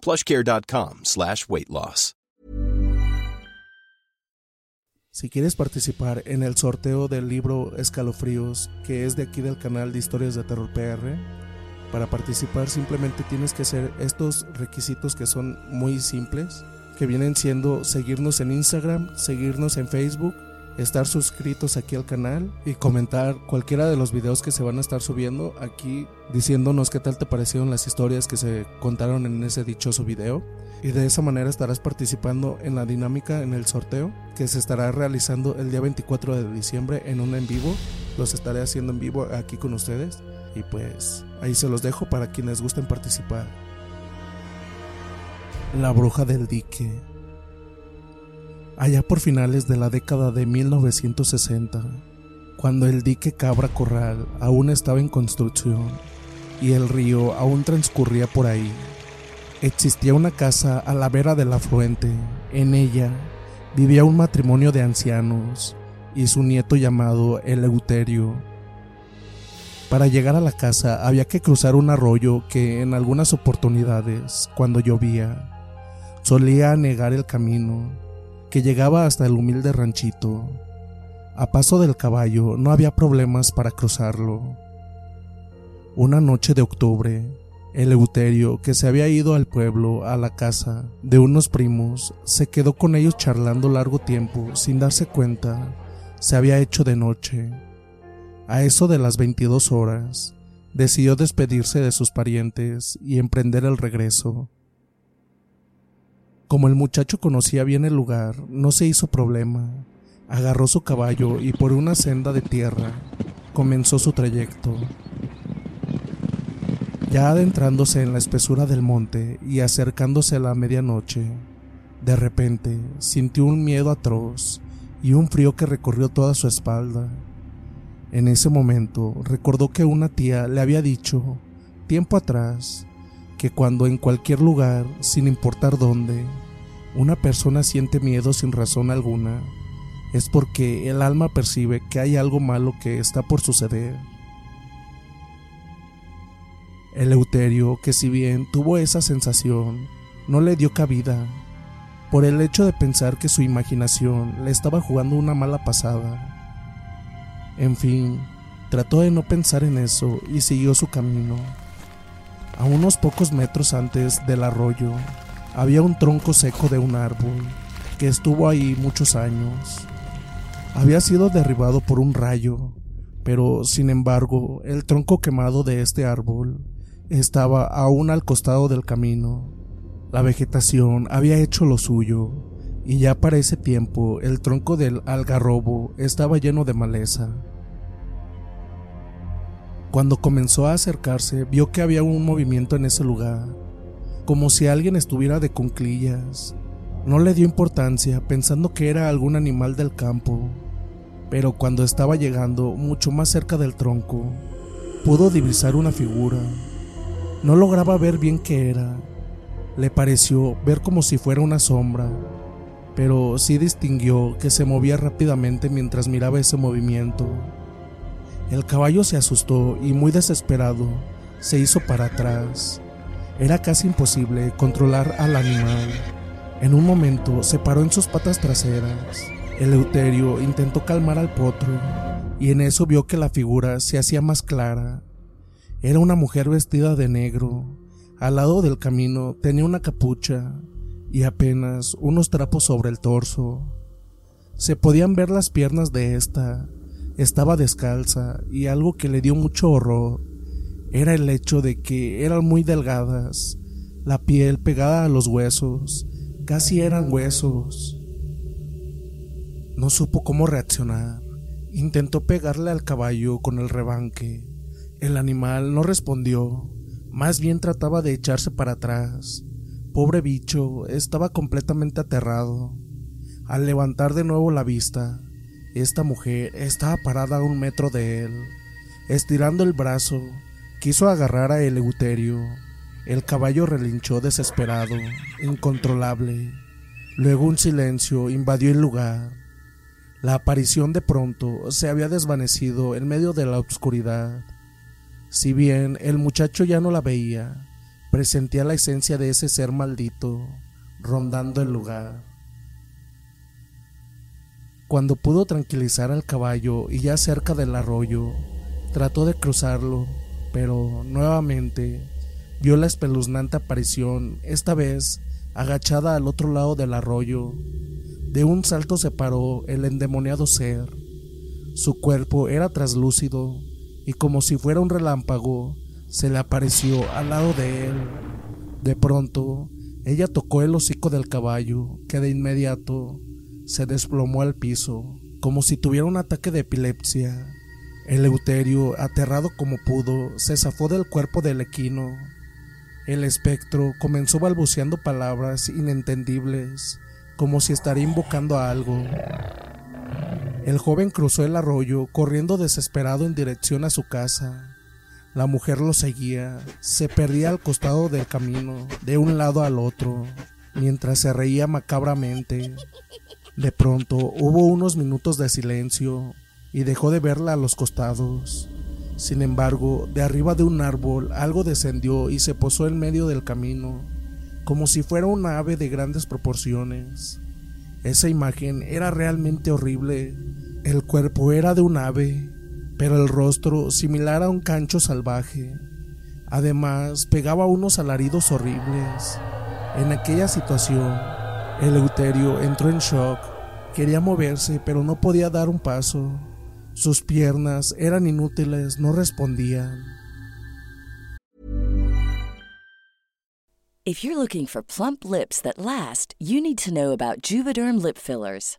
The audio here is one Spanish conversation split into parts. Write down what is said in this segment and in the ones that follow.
plushcare.com slash weight loss. Si quieres participar en el sorteo del libro Escalofríos, que es de aquí del canal de Historias de Terror PR, para participar simplemente tienes que hacer estos requisitos que son muy simples, que vienen siendo seguirnos en Instagram, seguirnos en Facebook, estar suscritos aquí al canal y comentar cualquiera de los videos que se van a estar subiendo aquí diciéndonos qué tal te parecieron las historias que se contaron en ese dichoso video. Y de esa manera estarás participando en la dinámica en el sorteo que se estará realizando el día 24 de diciembre en un en vivo. Los estaré haciendo en vivo aquí con ustedes. Y pues ahí se los dejo para quienes gusten participar. La bruja del dique allá por finales de la década de 1960, cuando el dique Cabra Corral aún estaba en construcción y el río aún transcurría por ahí, existía una casa a la vera del afluente. En ella vivía un matrimonio de ancianos y su nieto llamado Eleuterio. Para llegar a la casa había que cruzar un arroyo que en algunas oportunidades, cuando llovía, solía anegar el camino que llegaba hasta el humilde ranchito. A paso del caballo no había problemas para cruzarlo. Una noche de octubre, Eleuterio, que se había ido al pueblo a la casa de unos primos, se quedó con ellos charlando largo tiempo sin darse cuenta. Se había hecho de noche. A eso de las 22 horas, decidió despedirse de sus parientes y emprender el regreso. Como el muchacho conocía bien el lugar, no se hizo problema. Agarró su caballo y por una senda de tierra comenzó su trayecto. Ya adentrándose en la espesura del monte y acercándose a la medianoche, de repente sintió un miedo atroz y un frío que recorrió toda su espalda. En ese momento recordó que una tía le había dicho, tiempo atrás, que cuando en cualquier lugar, sin importar dónde, una persona siente miedo sin razón alguna, es porque el alma percibe que hay algo malo que está por suceder. Eleuterio, que si bien tuvo esa sensación, no le dio cabida, por el hecho de pensar que su imaginación le estaba jugando una mala pasada. En fin, trató de no pensar en eso y siguió su camino. A unos pocos metros antes del arroyo, había un tronco seco de un árbol que estuvo ahí muchos años. Había sido derribado por un rayo, pero sin embargo el tronco quemado de este árbol estaba aún al costado del camino. La vegetación había hecho lo suyo, y ya para ese tiempo el tronco del algarrobo estaba lleno de maleza. Cuando comenzó a acercarse, vio que había un movimiento en ese lugar, como si alguien estuviera de cunclillas. No le dio importancia, pensando que era algún animal del campo, pero cuando estaba llegando mucho más cerca del tronco, pudo divisar una figura. No lograba ver bien qué era. Le pareció ver como si fuera una sombra, pero sí distinguió que se movía rápidamente mientras miraba ese movimiento. El caballo se asustó y muy desesperado se hizo para atrás. Era casi imposible controlar al animal. En un momento se paró en sus patas traseras. Eleuterio intentó calmar al potro y en eso vio que la figura se hacía más clara. Era una mujer vestida de negro. Al lado del camino tenía una capucha y apenas unos trapos sobre el torso. Se podían ver las piernas de esta. Estaba descalza y algo que le dio mucho horror era el hecho de que eran muy delgadas, la piel pegada a los huesos, casi eran huesos. No supo cómo reaccionar. Intentó pegarle al caballo con el rebanque. El animal no respondió, más bien trataba de echarse para atrás. Pobre bicho, estaba completamente aterrado. Al levantar de nuevo la vista, esta mujer estaba parada a un metro de él. Estirando el brazo, quiso agarrar a Eleuterio. El caballo relinchó desesperado, incontrolable. Luego un silencio invadió el lugar. La aparición de pronto se había desvanecido en medio de la oscuridad. Si bien el muchacho ya no la veía, presentía la esencia de ese ser maldito rondando el lugar. Cuando pudo tranquilizar al caballo y ya cerca del arroyo, trató de cruzarlo, pero nuevamente vio la espeluznante aparición, esta vez agachada al otro lado del arroyo. De un salto se paró el endemoniado ser. Su cuerpo era traslúcido y como si fuera un relámpago, se le apareció al lado de él. De pronto, ella tocó el hocico del caballo, que de inmediato se desplomó al piso, como si tuviera un ataque de epilepsia. Eleuterio, aterrado como pudo, se zafó del cuerpo del equino. El espectro comenzó balbuceando palabras inentendibles, como si estaría invocando a algo. El joven cruzó el arroyo, corriendo desesperado en dirección a su casa. La mujer lo seguía, se perdía al costado del camino, de un lado al otro, mientras se reía macabramente. De pronto hubo unos minutos de silencio, y dejó de verla a los costados. Sin embargo, de arriba de un árbol algo descendió y se posó en medio del camino, como si fuera una ave de grandes proporciones. Esa imagen era realmente horrible. El cuerpo era de un ave, pero el rostro similar a un cancho salvaje. Además, pegaba unos alaridos horribles. En aquella situación, Eleuterio entró en shock. Quería moverse, pero no podía dar un paso. Sus piernas eran inútiles, no respondían. If you're looking for plump lips that last, you need to know about Juvederm lip fillers.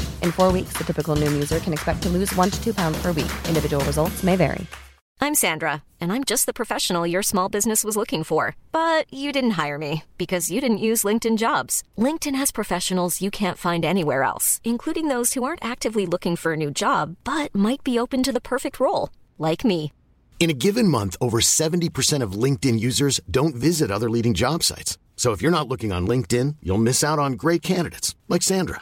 In four weeks, the typical Noom user can expect to lose one to two pounds per week. Individual results may vary. I'm Sandra, and I'm just the professional your small business was looking for. But you didn't hire me because you didn't use LinkedIn jobs. LinkedIn has professionals you can't find anywhere else, including those who aren't actively looking for a new job but might be open to the perfect role, like me. In a given month, over 70% of LinkedIn users don't visit other leading job sites. So if you're not looking on LinkedIn, you'll miss out on great candidates like Sandra.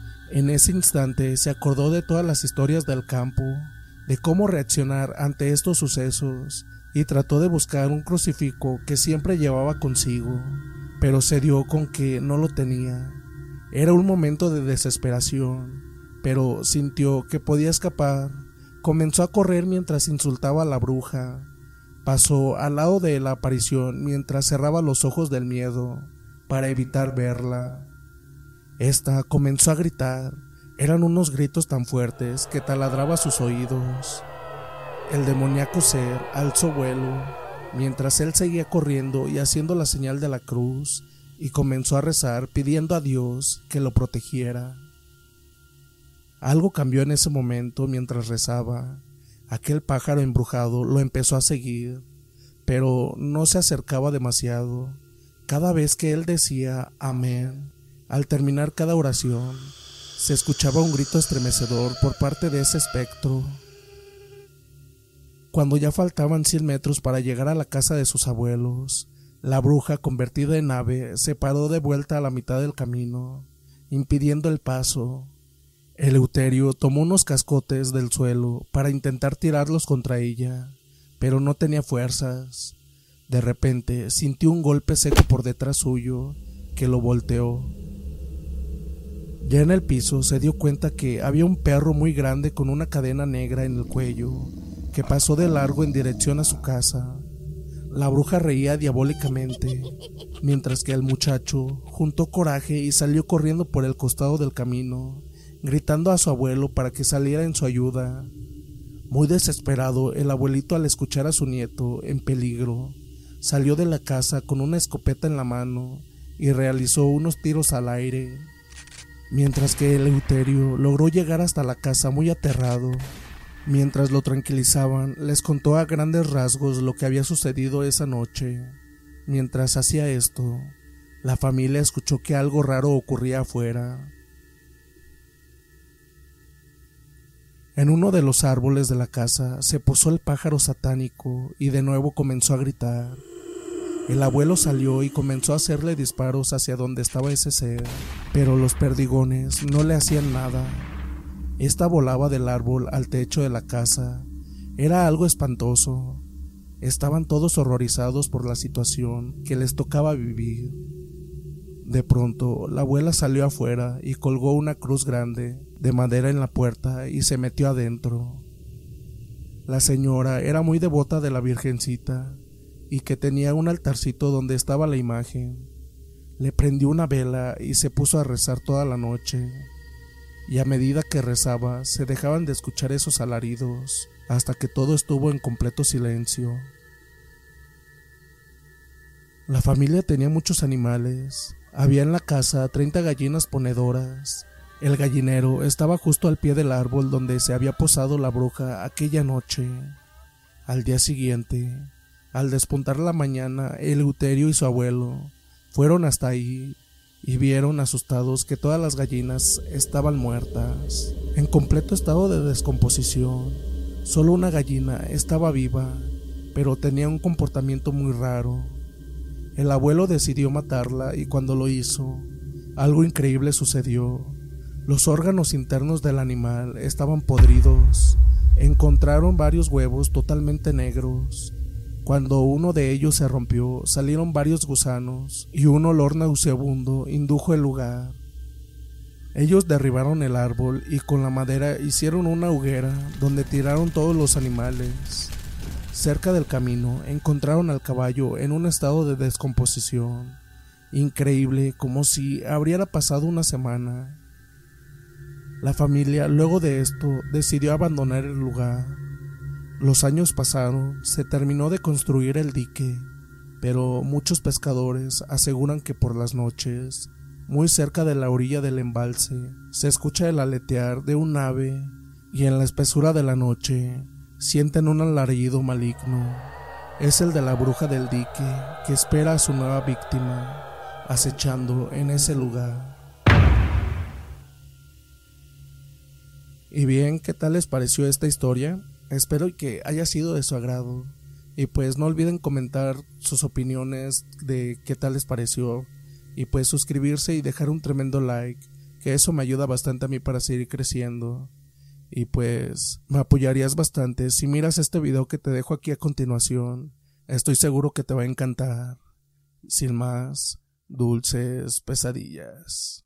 En ese instante se acordó de todas las historias del campo, de cómo reaccionar ante estos sucesos, y trató de buscar un crucifijo que siempre llevaba consigo, pero se dio con que no lo tenía. Era un momento de desesperación, pero sintió que podía escapar. Comenzó a correr mientras insultaba a la bruja. Pasó al lado de la aparición mientras cerraba los ojos del miedo para evitar verla. Esta comenzó a gritar. Eran unos gritos tan fuertes que taladraba sus oídos. El demoníaco ser alzó vuelo mientras él seguía corriendo y haciendo la señal de la cruz y comenzó a rezar pidiendo a Dios que lo protegiera. Algo cambió en ese momento mientras rezaba. Aquel pájaro embrujado lo empezó a seguir, pero no se acercaba demasiado. Cada vez que él decía amén, al terminar cada oración, se escuchaba un grito estremecedor por parte de ese espectro. Cuando ya faltaban cien metros para llegar a la casa de sus abuelos, la bruja convertida en ave se paró de vuelta a la mitad del camino, impidiendo el paso. Eleuterio tomó unos cascotes del suelo para intentar tirarlos contra ella, pero no tenía fuerzas. De repente sintió un golpe seco por detrás suyo que lo volteó. Ya en el piso se dio cuenta que había un perro muy grande con una cadena negra en el cuello que pasó de largo en dirección a su casa. La bruja reía diabólicamente, mientras que el muchacho juntó coraje y salió corriendo por el costado del camino, gritando a su abuelo para que saliera en su ayuda. Muy desesperado, el abuelito al escuchar a su nieto en peligro, salió de la casa con una escopeta en la mano y realizó unos tiros al aire, mientras que Eleuterio logró llegar hasta la casa muy aterrado. Mientras lo tranquilizaban, les contó a grandes rasgos lo que había sucedido esa noche. Mientras hacía esto, la familia escuchó que algo raro ocurría afuera. En uno de los árboles de la casa se posó el pájaro satánico y de nuevo comenzó a gritar. El abuelo salió y comenzó a hacerle disparos hacia donde estaba ese ser, pero los perdigones no le hacían nada. Esta volaba del árbol al techo de la casa. Era algo espantoso. Estaban todos horrorizados por la situación que les tocaba vivir. De pronto, la abuela salió afuera y colgó una cruz grande de madera en la puerta y se metió adentro. La señora era muy devota de la Virgencita y que tenía un altarcito donde estaba la imagen. Le prendió una vela y se puso a rezar toda la noche. Y a medida que rezaba, se dejaban de escuchar esos alaridos hasta que todo estuvo en completo silencio. La familia tenía muchos animales. Había en la casa 30 gallinas ponedoras. El gallinero estaba justo al pie del árbol donde se había posado la bruja aquella noche. Al día siguiente, al despuntar la mañana, Eleuterio y su abuelo fueron hasta ahí y vieron asustados que todas las gallinas estaban muertas, en completo estado de descomposición. Solo una gallina estaba viva, pero tenía un comportamiento muy raro. El abuelo decidió matarla y cuando lo hizo, algo increíble sucedió. Los órganos internos del animal estaban podridos. Encontraron varios huevos totalmente negros. Cuando uno de ellos se rompió, salieron varios gusanos y un olor nauseabundo indujo el lugar. Ellos derribaron el árbol y con la madera hicieron una hoguera donde tiraron todos los animales. Cerca del camino encontraron al caballo en un estado de descomposición, increíble como si habría pasado una semana. La familia luego de esto decidió abandonar el lugar. Los años pasaron, se terminó de construir el dique, pero muchos pescadores aseguran que por las noches Muy cerca de la orilla del embalse se escucha el aletear de un ave y en la espesura de la noche sienten un alarido maligno. Es el de la bruja del dique que espera a su nueva víctima acechando en ese lugar. Y bien, ¿qué tal les pareció esta historia? Espero que haya sido de su agrado. Y pues no olviden comentar sus opiniones de qué tal les pareció. Y pues suscribirse y dejar un tremendo like, que eso me ayuda bastante a mí para seguir creciendo. Y pues me apoyarías bastante si miras este video que te dejo aquí a continuación. Estoy seguro que te va a encantar. Sin más, dulces pesadillas.